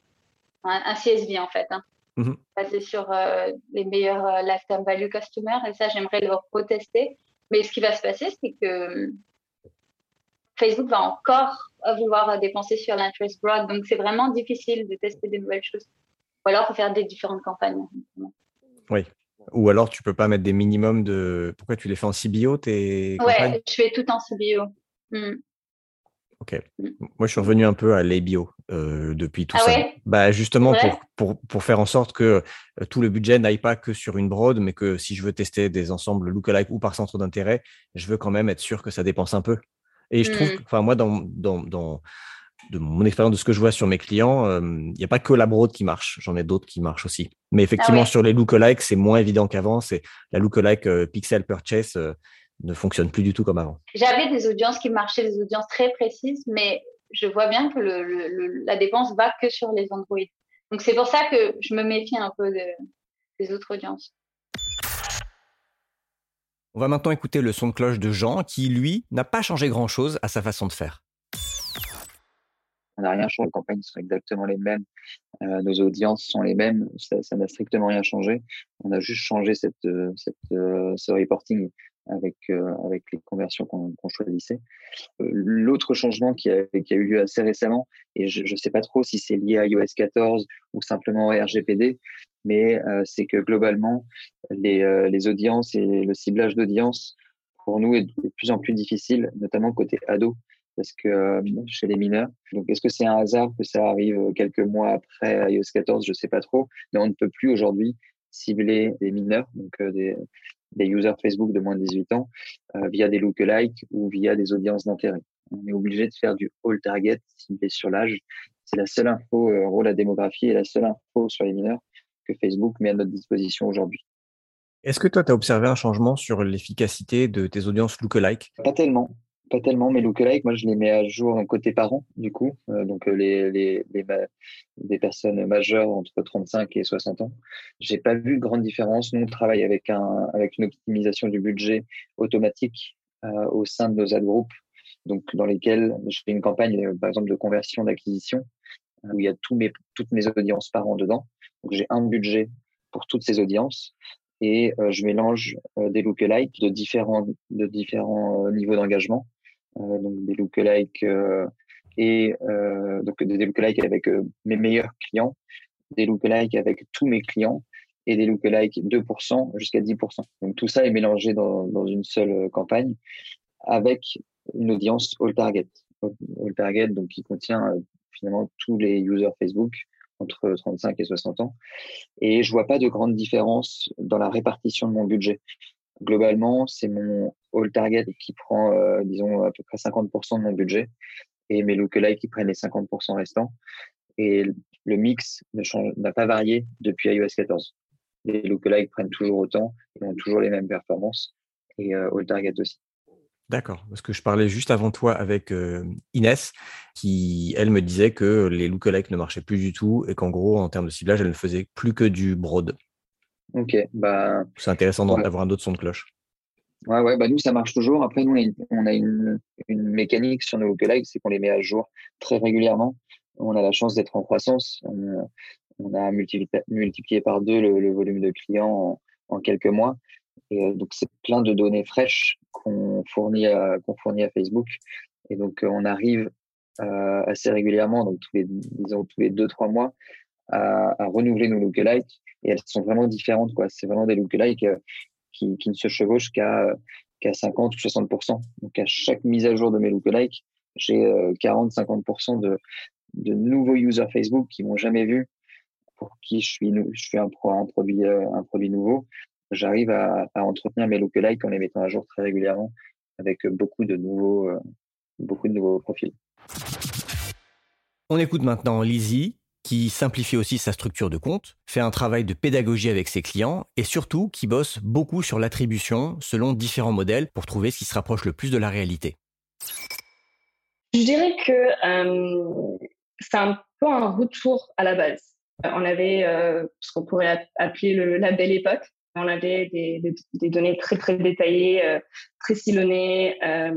un, CSV en fait, hein, mm-hmm. basé sur euh, les meilleurs lifetime value customers. Et ça, j'aimerais le retester. Mais ce qui va se passer, c'est que Facebook va encore vouloir dépenser sur l'interest broad. Donc, c'est vraiment difficile de tester des nouvelles choses. Ou alors, faire des différentes campagnes. Oui. Ou alors, tu peux pas mettre des minimums de. Pourquoi tu les fais en CBO tes Ouais, je fais tout en CBO. Hmm. Ok. Hmm. Moi, je suis revenu un peu à l'ABO euh, depuis tout ah ça. bah, justement, pour, pour, pour, faire en sorte que euh, tout le budget n'aille pas que sur une broad, mais que si je veux tester des ensembles lookalike ou par centre d'intérêt, je veux quand même être sûr que ça dépense un peu. Et je trouve, mmh. enfin, moi, dans, dans, dans, de mon expérience, de ce que je vois sur mes clients, il n'y a pas que la broad qui marche. J'en ai d'autres qui marchent aussi. Mais ah effectivement, sur les lookalikes, c'est moins évident qu'avant. C'est la lookalike euh, pixel purchase euh, ne fonctionne plus du tout comme avant. J'avais des audiences qui marchaient, des audiences très précises, mais je vois bien que le, la dépense va que sur les Android. Donc c'est pour ça que je me méfie un peu de, des autres audiences. On va maintenant écouter le son de cloche de Jean qui, lui, n'a pas changé grand-chose à sa façon de faire. On n'a rien changé, les campagnes sont exactement les mêmes, euh, nos audiences sont les mêmes, ça n'a strictement rien changé. On a juste changé cette, euh, cette, euh, ce reporting avec, avec les conversions qu'on choisissait. L'autre changement qui a, eu lieu assez récemment, et je ne sais pas trop si c'est lié à iOS 14 ou simplement au RGPD, mais c'est que globalement, les, les audiences et le ciblage d'audience, pour nous, est de plus en plus difficile, notamment côté ado. parce que chez les mineurs. Donc, est-ce que c'est un hasard que ça arrive quelques mois après iOS 14 Je sais pas trop, mais on ne peut plus aujourd'hui cibler des mineurs, donc des, des users Facebook de moins de 18 ans, via des lookalikes ou via des audiences d'intérêt. On est obligé de faire du all target ciblé sur l'âge. C'est la seule info, en la démographie est la seule info sur les mineurs que Facebook met à notre disposition aujourd'hui. Est-ce que toi, tu as observé un changement sur l'efficacité de tes audiences lookalike? Pas tellement. Pas tellement, mais lookalike, moi, je les mets à jour côté parents, du coup. Euh, donc, euh, les, les, les, des personnes majeures entre 35 et 60 ans. J'ai pas vu de grande différence. Nous, on travaille avec, un, avec une optimisation du budget automatique euh, au sein de nos ad groupes, donc dans lesquels je fais une campagne, par exemple, de conversion d'acquisition, où il y a tous mes, toutes mes audiences parents dedans. Donc, j'ai un budget pour toutes ces audiences et euh, je mélange euh, des lookalikes de différents, de différents euh, niveaux d'engagement. Donc des lookalikes et donc des lookalikes avec mes meilleurs clients, des lookalikes avec tous mes clients et des lookalikes 2% jusqu'à 10%. Donc tout ça est mélangé dans, dans une seule campagne avec une audience all target. All target donc qui contient finalement tous les users Facebook entre 35 et 60 ans. Et je vois pas de grande différence dans la répartition de mon budget. Globalement, c'est mon all target qui prend, euh, disons, à peu près 50% de mon budget et mes lookalikes qui prennent les 50% restants. Et le mix n'a pas varié depuis iOS 14. Les lookalikes prennent toujours autant et ont toujours les mêmes performances et euh, all target aussi. D'accord, parce que je parlais juste avant toi avec Inès, qui, elle, me disait que les lookalikes ne marchaient plus du tout et qu'en gros, en termes de ciblage, elle ne faisait plus que du broad. Ok, bah. C'est intéressant d'avoir un autre son de cloche. Ouais, ouais, bah nous, ça marche toujours. Après, nous, on a une, mécanique sur nos lookalikes, c'est qu'on les met à jour très régulièrement. On a la chance d'être en croissance. On, a multiplié, par deux le, volume de clients en quelques mois. Et euh, donc, c'est plein de données fraîches qu'on fournit, à, qu'on fournit à Facebook. Et donc, euh, on arrive euh, assez régulièrement, donc tous les, disons, tous les deux, trois mois, à, à renouveler nos lookalikes. Et elles sont vraiment différentes, quoi. C'est vraiment des lookalikes qui, qui ne se chevauchent qu'à qu'à 50 ou 60%. Donc, à chaque mise à jour de mes lookalikes, j'ai 40-50% de, de nouveaux users Facebook qui m'ont jamais vu, pour qui je suis, je suis un, un produit, un produit nouveau j'arrive à, entretenir mes lookalikes en les mettant à jour très régulièrement avec beaucoup de nouveaux, euh, beaucoup de nouveaux profils. On écoute maintenant Lizzie, qui simplifie aussi sa structure de compte, fait un travail de pédagogie avec ses clients et surtout qui bosse beaucoup sur l'attribution selon différents modèles pour trouver ce qui se rapproche le plus de la réalité. Je dirais que euh, c'est un peu un retour à la base. On avait euh, ce qu'on pourrait appeler le, la belle époque, on avait des, des, données très très détaillées, euh, très sillonnées euh,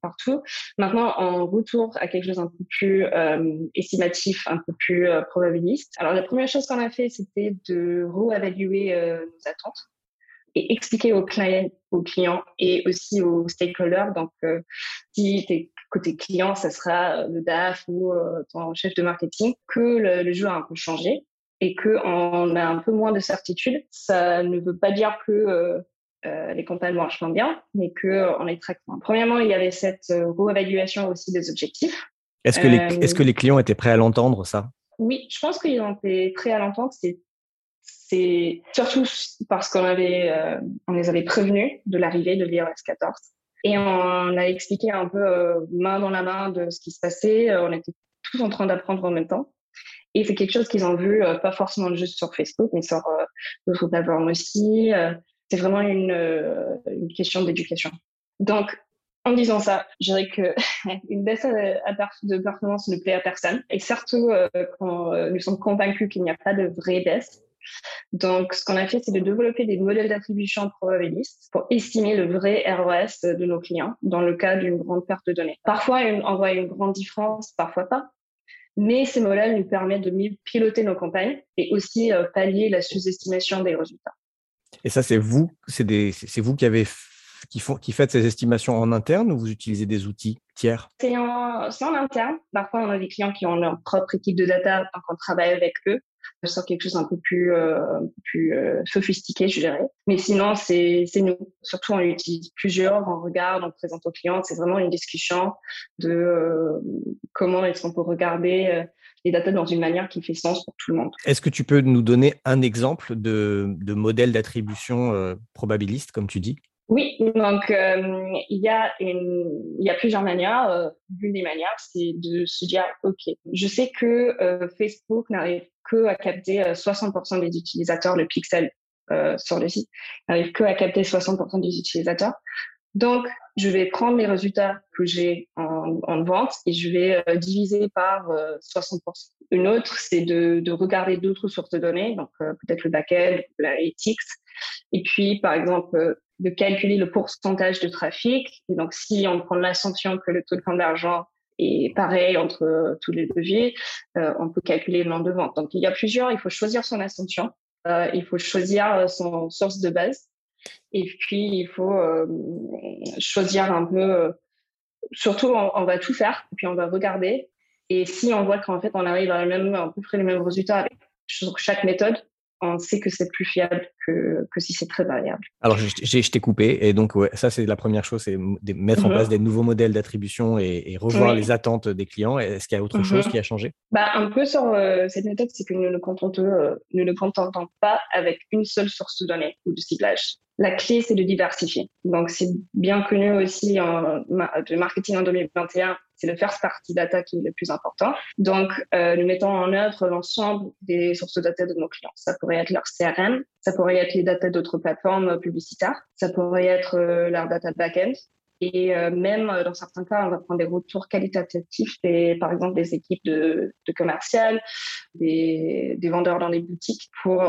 partout. Maintenant, on retourne à quelque chose un peu plus euh, estimatif, un peu plus probabiliste. Alors la première chose qu'on a fait, c'était de re-évaluer nos attentes et expliquer aux clients, aux clients et aussi aux stakeholders. Donc, si tu es côté client, ça sera le DAF ou ton chef de marketing, que le, le jeu a un peu changé et qu'on a un peu moins de certitude, ça ne veut pas dire que euh, euh les campagnes marchent moins bien, mais qu'on euh, les traque moins. Premièrement, il y avait cette euh, réévaluation aussi des objectifs. Est-ce que, les, est-ce que les clients étaient prêts à l'entendre, ça? Oui, je pense qu'ils ont été prêts à l'entendre. C'est, c'est surtout parce qu'on avait, on les avait prévenus de l'arrivée de l'iOS 14. Et on a expliqué un peu main dans la main de ce qui se passait. On était tous en train d'apprendre en même temps. Et c'est quelque chose qu'ils ont vu, euh, pas forcément juste sur Facebook, mais sur euh, d'autres plateformes aussi. Euh, c'est vraiment une, question d'éducation. Donc, en disant ça, je dirais que <laughs> une baisse de performance ne plaît à personne, et surtout quand nous sommes convaincus qu'il n'y a pas de vraie baisse. Donc, ce qu'on a fait, c'est de développer des modèles d'attribution probabilistes pour estimer le vrai ROS de nos clients dans le cas d'une grande perte de données. Parfois, on voit une grande différence, parfois pas. Mais ces modèles nous permettent de mieux piloter nos campagnes et aussi euh, pallier la sous-estimation des résultats. Et ça, c'est vous, c'est vous qui avez qui, font, qui faites ces estimations en interne ou vous utilisez des outils tiers? C'est en, en, interne. Parfois, on a des clients qui ont leur propre équipe de data, donc on travaille avec eux. Sur quelque chose un peu plus, euh, plus euh, sophistiqué, je dirais. Mais sinon, c'est nous. Surtout, on utilise plusieurs, on regarde, on présente aux clients. C'est vraiment une discussion de euh, comment est-ce qu'on peut regarder les data dans une manière qui fait sens pour tout le monde. Est-ce que tu peux nous donner un exemple de, de modèle d'attribution probabiliste, comme tu dis? Oui, donc euh, il, y a y a plusieurs manières. Euh, L'une des manières, c'est de se dire, OK, je sais que euh, Facebook n'arrive que à capter 60% des utilisateurs, le pixel sur le site, n'arrive que à capter 60% des utilisateurs. Donc, je vais prendre les résultats que j'ai en, en, vente et je vais diviser par 60%. Une autre, c'est de, de, regarder d'autres sources de données, donc peut-être le backend, l'analytics, et puis, par exemple, de calculer le pourcentage de trafic. Et donc, si on prend l'assumption que le taux de convergence est pareil entre euh, tous les leviers, euh, on peut calculer le nombre de ventes. Donc, il y a plusieurs, il faut choisir son assumption, euh, il faut choisir son source de base, et puis il faut choisir un peu, surtout on, va tout faire, puis on va regarder, et si on voit qu'en fait on arrive à, même, à peu près les mêmes résultats avec chaque méthode, on sait que c'est plus fiable que, que si c'est très variable. Alors, je, je t'ai coupé, et donc ouais, ça, c'est la première chose, c'est mettre en mhm. place des nouveaux modèles d'attribution et, revoir les attentes des clients. Est-ce qu'il y a autre chose mhm. qui a changé? Bah, Un peu sur euh, cette méthode, c'est que nous ne contentons, euh, nous ne contentons pas avec une seule source de données ou de ciblage. La clé, c'est de diversifier. Donc, c'est bien connu aussi en de marketing en 2021 c'est le first party data qui est le plus important. Donc, euh, nous mettons en œuvre l'ensemble des sources de data de nos clients. Ça pourrait être leur CRM, ça pourrait être les data d'autres plateformes publicitaires, ça pourrait être euh, leur data backend. Et euh, même dans certains cas, on va prendre des retours qualitatifs des, par exemple, des équipes de, de commercial, des, des, vendeurs dans les boutiques pour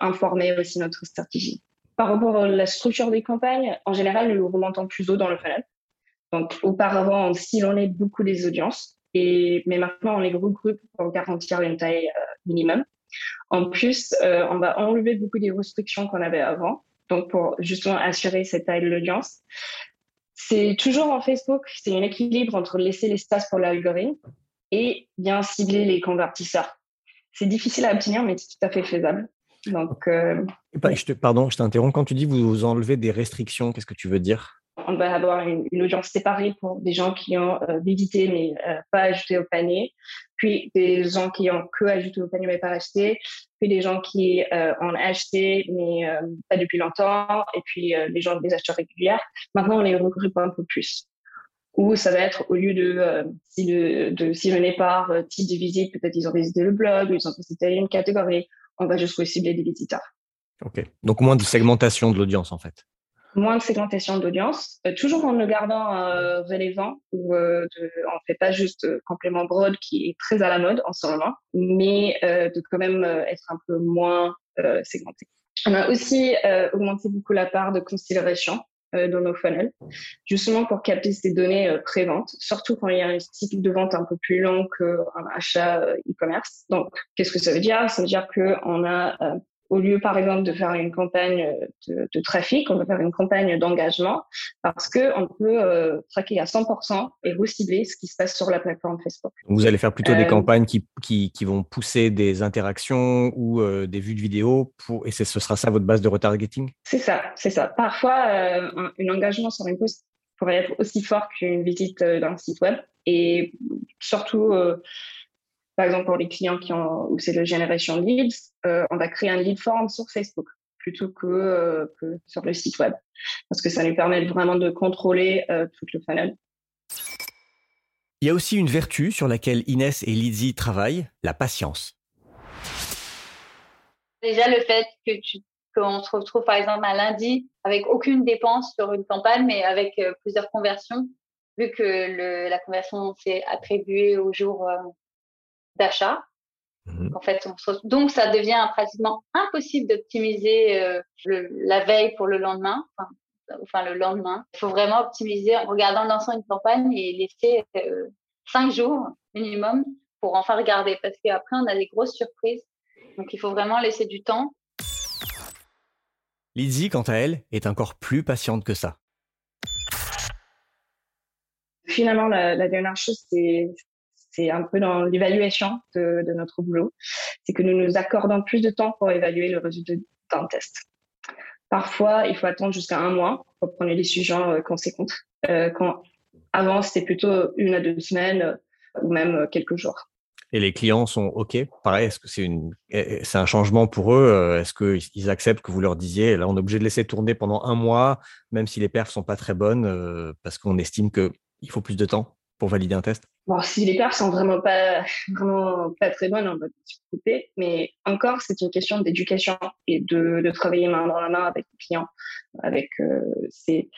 informer aussi notre stratégie. Par rapport à la structure des campagnes, en général, nous remontons plus haut dans le funnel. Donc, auparavant, on silonnait beaucoup les audiences, mais maintenant, on les regroupe pour garantir une taille euh, minimum. En plus, euh, on va enlever beaucoup des restrictions qu'on avait avant, donc pour justement assurer cette taille de l'audience. C'est toujours en Facebook, c'est un équilibre entre laisser l'espace pour l'algorithme et bien cibler les convertisseurs. C'est difficile à obtenir, mais c'est tout à fait faisable. Donc, euh, je te, pardon, je t'interromps. Quand tu dis vous enlevez des restrictions, qu'est-ce que tu veux dire? On va avoir une, audience séparée pour des gens qui ont euh, visité mais euh, pas ajouté au panier, puis des gens qui ont que ajouté au panier mais pas acheté, puis des gens qui euh, ont acheté mais pas depuis longtemps, et puis les gens des acheteurs réguliers. Maintenant, on les regroupe un peu plus. Ou ça va être au lieu de, si de, de sillonner par type de visite, peut-être ils ont visité le blog, ou ils ont visité une catégorie, on va juste cibler des visiteurs. Ok, donc moins de segmentation de l'audience en fait moins de segmentation d'audience, euh, toujours en le gardant euh, relevant, où euh, de, on fait pas juste euh, complément broad qui est très à la mode en ce moment, mais de quand même être un peu moins segmenté. On a aussi augmenté beaucoup la part de considération dans nos funnels, justement pour capter ces données pré-vente, surtout quand il y a un cycle de vente un peu plus long qu'un achat e-commerce. Donc, qu'est-ce que ça veut dire? Ça veut dire qu'on a au lieu, par exemple, de faire une campagne de, trafic, on va faire une campagne d'engagement parce que on peut euh, traquer à 100% et recibler ce qui se passe sur la plateforme Facebook. Vous allez faire plutôt des euh, campagnes qui, qui, qui, vont pousser des interactions ou euh, des vues de vidéos pour, et ce sera ça votre base de retargeting? C'est ça, c'est ça. Parfois, un, un, engagement sur une post pourrait être aussi fort qu'une visite d'un site web et surtout par exemple, pour les clients qui ont, où c'est le generation leads, euh, on va créer un lead form sur Facebook plutôt que, euh, que, sur le site web. Parce que ça nous permet vraiment de contrôler euh, tout le funnel. Il y a aussi une vertu sur laquelle Inès et Lizzie travaillent, la patience. Déjà, le fait que tu qu'on se retrouve par exemple un lundi avec aucune dépense sur une campagne, mais avec plusieurs conversions, vu que le, la conversion s'est attribuée au jour d'achat. Mmh en fait, donc ça devient pratiquement impossible d'optimiser euh, la veille pour le lendemain, enfin, le lendemain. Il faut vraiment optimiser en regardant lançant une campagne et laisser euh, cinq jours minimum pour enfin regarder, parce qu'après on a des grosses surprises. Donc il faut vraiment laisser du temps. Lizzie, quant à elle, est encore plus patiente que ça. Finalement, la, la dernière chose, c'est c'est un peu dans l'évaluation de, notre boulot, c'est que nous nous accordons plus de temps pour évaluer le résultat d'un test. Parfois, il faut attendre jusqu'à un mois pour prendre les décisions conséquentes. Euh, quand avant, c'était plutôt une à deux semaines ou même quelques jours. Et les clients sont OK? Pareil, est-ce que c'est une, c'est un changement pour eux euh, Est-ce qu'ils acceptent que vous leur disiez, là, on est obligé de laisser tourner pendant un mois, même si les perfs sont pas très bonnes, euh, parce qu'on estime qu'il faut plus de temps? Valider un test? Bon, si les perfs sont vraiment pas, vraiment pas très bonnes, on va couper. Mais encore, c'est une question d'éducation et de, travailler main dans la main avec les clients. Avec, euh, si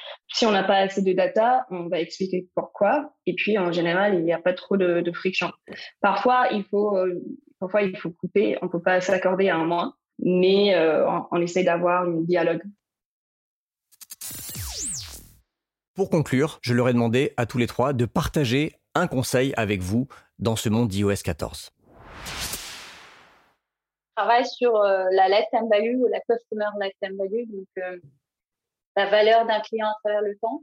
on n'a pas assez de data, on va expliquer pourquoi. Et puis, en général, il n'y a pas trop de, friction. Parfois, il faut, euh, parfois, il faut couper. On peut pas s'accorder à un mois, mais euh, on, on essaie d'avoir un dialogue pour conclure, je leur ai demandé à tous les trois de partager un conseil avec vous dans ce monde d'iOS 14. Je travaille sur euh, la lifetime value ou la customer lifetime value, donc euh, la valeur d'un client à travers le temps.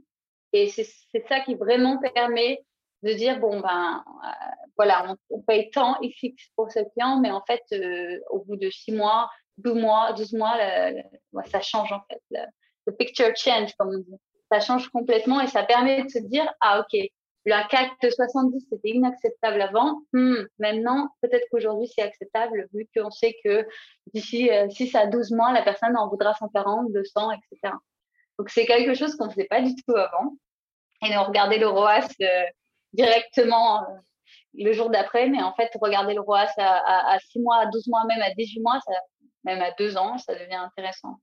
Et c'est ça qui vraiment permet de dire bon ben euh, voilà on, paye tant fixe pour ce client mais en fait au bout de six mois 12 mois 12 mois ça change en fait le picture change comme on dit ça change complètement et ça permet de se dire, ah ok, la CAC de 70, c'était inacceptable avant. Hmm, maintenant, peut-être qu'aujourd'hui, c'est acceptable vu qu'on sait que d'ici 6 euh, à 12 mois, la personne en voudra 140, 200, etc. Donc, c'est quelque chose qu'on ne faisait pas du tout avant. Et de regarder le ROAS euh, directement euh, le jour d'après, mais en fait, regarder le ROAS à, à, 6 mois, à 12 mois, même à 18 mois, ça, même à 2 ans, ça devient intéressant.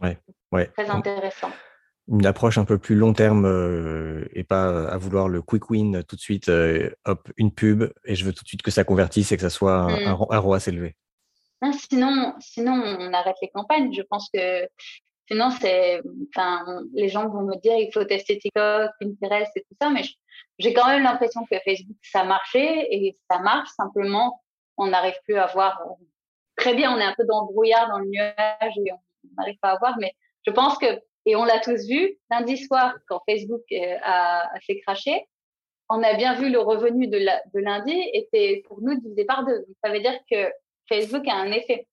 Ouais, ouais. Très intéressant une approche un peu plus long terme euh, et pas à vouloir le quick win tout de suite, euh, hop, une pub et je veux tout de suite que ça convertisse et que ça soit un, mmh. ROAS élevé. sinon, sinon, on arrête les campagnes. Je pense que sinon, c'est, enfin, les gens vont me dire il faut tester TikTok, Pinterest et tout ça, mais j'ai quand même l'impression que Facebook, ça marchait et ça marche. Simplement, on n'arrive plus à voir. Euh, très bien, on est un peu dans le brouillard, dans le nuage et on n'arrive pas à voir, mais je pense que et on l'a tous vu lundi soir quand Facebook euh, a, fait cracher. On a bien vu le revenu de, de lundi était pour nous divisé par deux. ça veut dire que Facebook a un effet.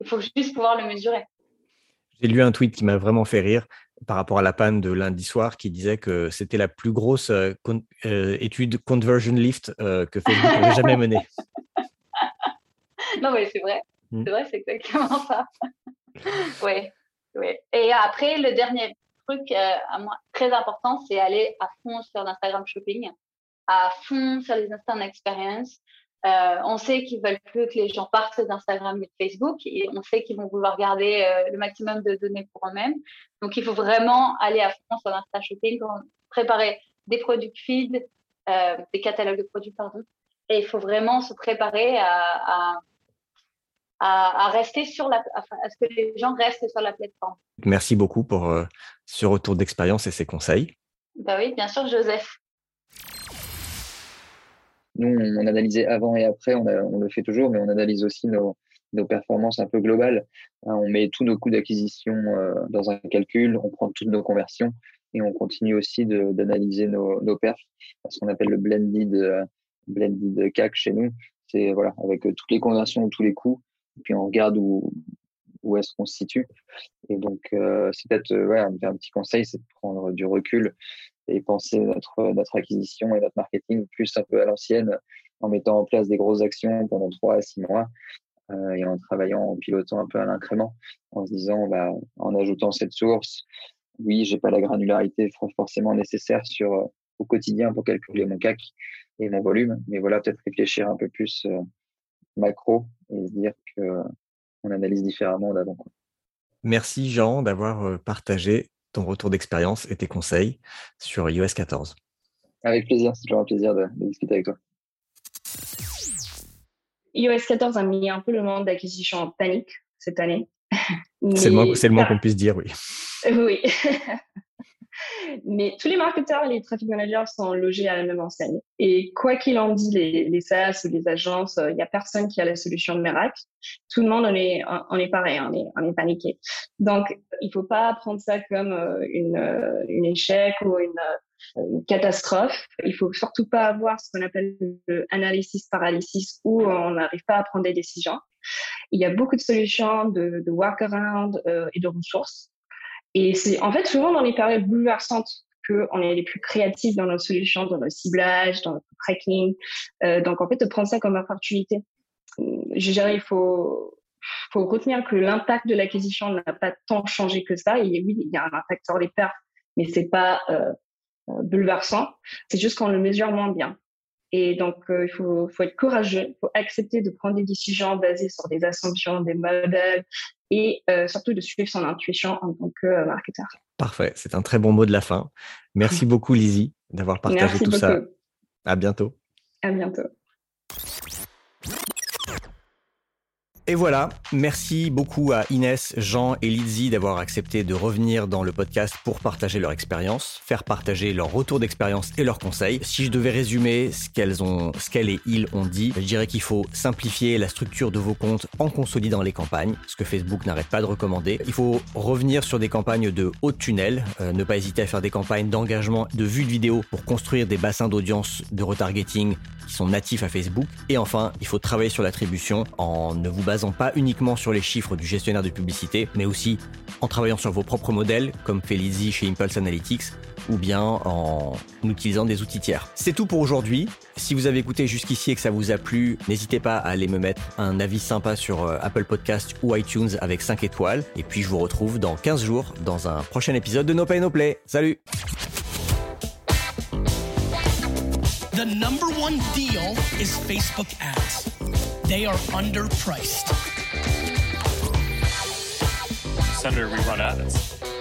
Il faut juste pouvoir le mesurer. J'ai lu un tweet qui m'a vraiment fait rire par rapport à la panne de lundi soir qui disait que c'était la plus grosse euh, euh, étude conversion lift que Facebook n'avait jamais <laughs> menée. non, mais c'est vrai. Hmm. C'est vrai, c'est exactement ça. <laughs> oui. Et après, le dernier truc euh, à moi, très important, c'est aller à fond sur l'Instagram Shopping, à fond sur les instant experience. Euh, on sait qu'ils veulent plus que les gens partent d'Instagram et de Facebook et on sait qu'ils vont vouloir garder euh, le maximum de données pour eux-mêmes. Donc, il faut vraiment aller à fond sur l'Insta Shopping, préparer des produits feed, des catalogues de produits, pardon. Et il faut vraiment se préparer à, à à, rester sur la, à ce que les gens restent sur la plateforme. Merci beaucoup pour euh, ce retour d'expérience et ces conseils. Bah oui, bien sûr, Joseph. Nous, on analysait avant et après, on, on le fait toujours, mais on analyse aussi nos, nos performances un peu globales. Hein, on met tous nos coûts d'acquisition euh, dans un calcul, on prend toutes nos conversions et on continue aussi d'analyser nos, nos perfs, ce qu'on appelle le blended, euh, blended CAC chez nous. C'est voilà, avec toutes les conversions, tous les coûts, puis on regarde où, où est-ce qu'on se situe. Et donc, euh, c'est peut-être euh, ouais, un, petit conseil, c'est de prendre du recul et penser notre, notre acquisition et notre marketing plus un peu à l'ancienne, en mettant en place des grosses actions pendant trois à six mois euh, et en travaillant, en pilotant un peu à l'incrément, en se disant, bah, en ajoutant cette source, oui, j'ai pas la granularité forcément nécessaire sur au quotidien pour calculer mon CAC et mon volume, mais voilà, peut-être réfléchir un peu plus macro et se dire qu'on analyse différemment d'avant. Merci Jean d'avoir euh, partagé ton retour d'expérience et tes conseils sur iOS 14. Avec plaisir, c'est toujours un plaisir de, discuter avec toi. iOS 14 a mis un peu le monde d'acquisition en panique cette année. C'est le moins qu'on puisse dire, oui. Oui. <laughs> Mais tous les marketeurs et les traffic managers sont logés à la même enseigne. Et quoi qu'il en dit, les, les SaaS ou les agences, il n'y a personne qui a la solution de miracle. Tout le monde en est, on est pareil, on est, on est paniqué. Donc, il faut pas prendre ça comme euh, une, euh, une échec ou une, une catastrophe. Il faut surtout pas avoir ce qu'on appelle le analysis paralysis où on n'arrive pas à prendre des décisions. Il y a beaucoup de solutions de, de workaround euh, et de ressources. Et c'est en fait souvent dans les périodes bouleversantes qu'on est les plus créatifs dans nos solutions, dans nos ciblages, dans notre tracking. Euh, donc en fait, de prendre ça comme opportunité. Je dirais, il faut, faut retenir que l'impact de l'acquisition n'a pas tant changé que ça. Et oui, il y a un impact sur les pertes, mais c'est pas euh, euh bouleversant. C'est juste qu'on le mesure moins bien. Et donc, euh, il faut, faut, être courageux, il faut accepter de prendre des décisions basées sur des assumptions, des modèles et euh, surtout de suivre son intuition en tant que euh, marketeur. Parfait, c'est un très bon mot de la fin. Merci beaucoup, Lizzie, d'avoir partagé tout ça. À bientôt. À bientôt. Et voilà, merci beaucoup à Inès, Jean et Lizzie d'avoir accepté de revenir dans le podcast pour partager leur expérience, faire partager leur retour d'expérience et leurs conseils. Si je devais résumer ce qu'elles ont, ce qu'elles et ils ont dit, je dirais qu'il faut simplifier la structure de vos comptes en consolidant les campagnes, ce que Facebook n'arrête pas de recommander. Il faut revenir sur des campagnes de haut tunnel, euh, ne pas hésiter à faire des campagnes d'engagement, de vue de vidéo pour construire des bassins d'audience de retargeting qui sont natifs à Facebook. Et enfin, il faut travailler sur l'attribution en ne vous basant pas uniquement sur les chiffres du gestionnaire de publicité, mais aussi en travaillant sur vos propres modèles, comme fait Lizzie chez Impulse Analytics, ou bien en utilisant des outils tiers. C'est tout pour aujourd'hui. Si vous avez écouté jusqu'ici et que ça vous a plu, n'hésitez pas à aller me mettre un avis sympa sur euh, Apple Podcast ou iTunes avec 5 étoiles. Et puis je vous retrouve dans 15 jours dans un prochain épisode de No Pay No Play. Salut The number one deal is Facebook ads. They are underpriced. Senator, we run ads.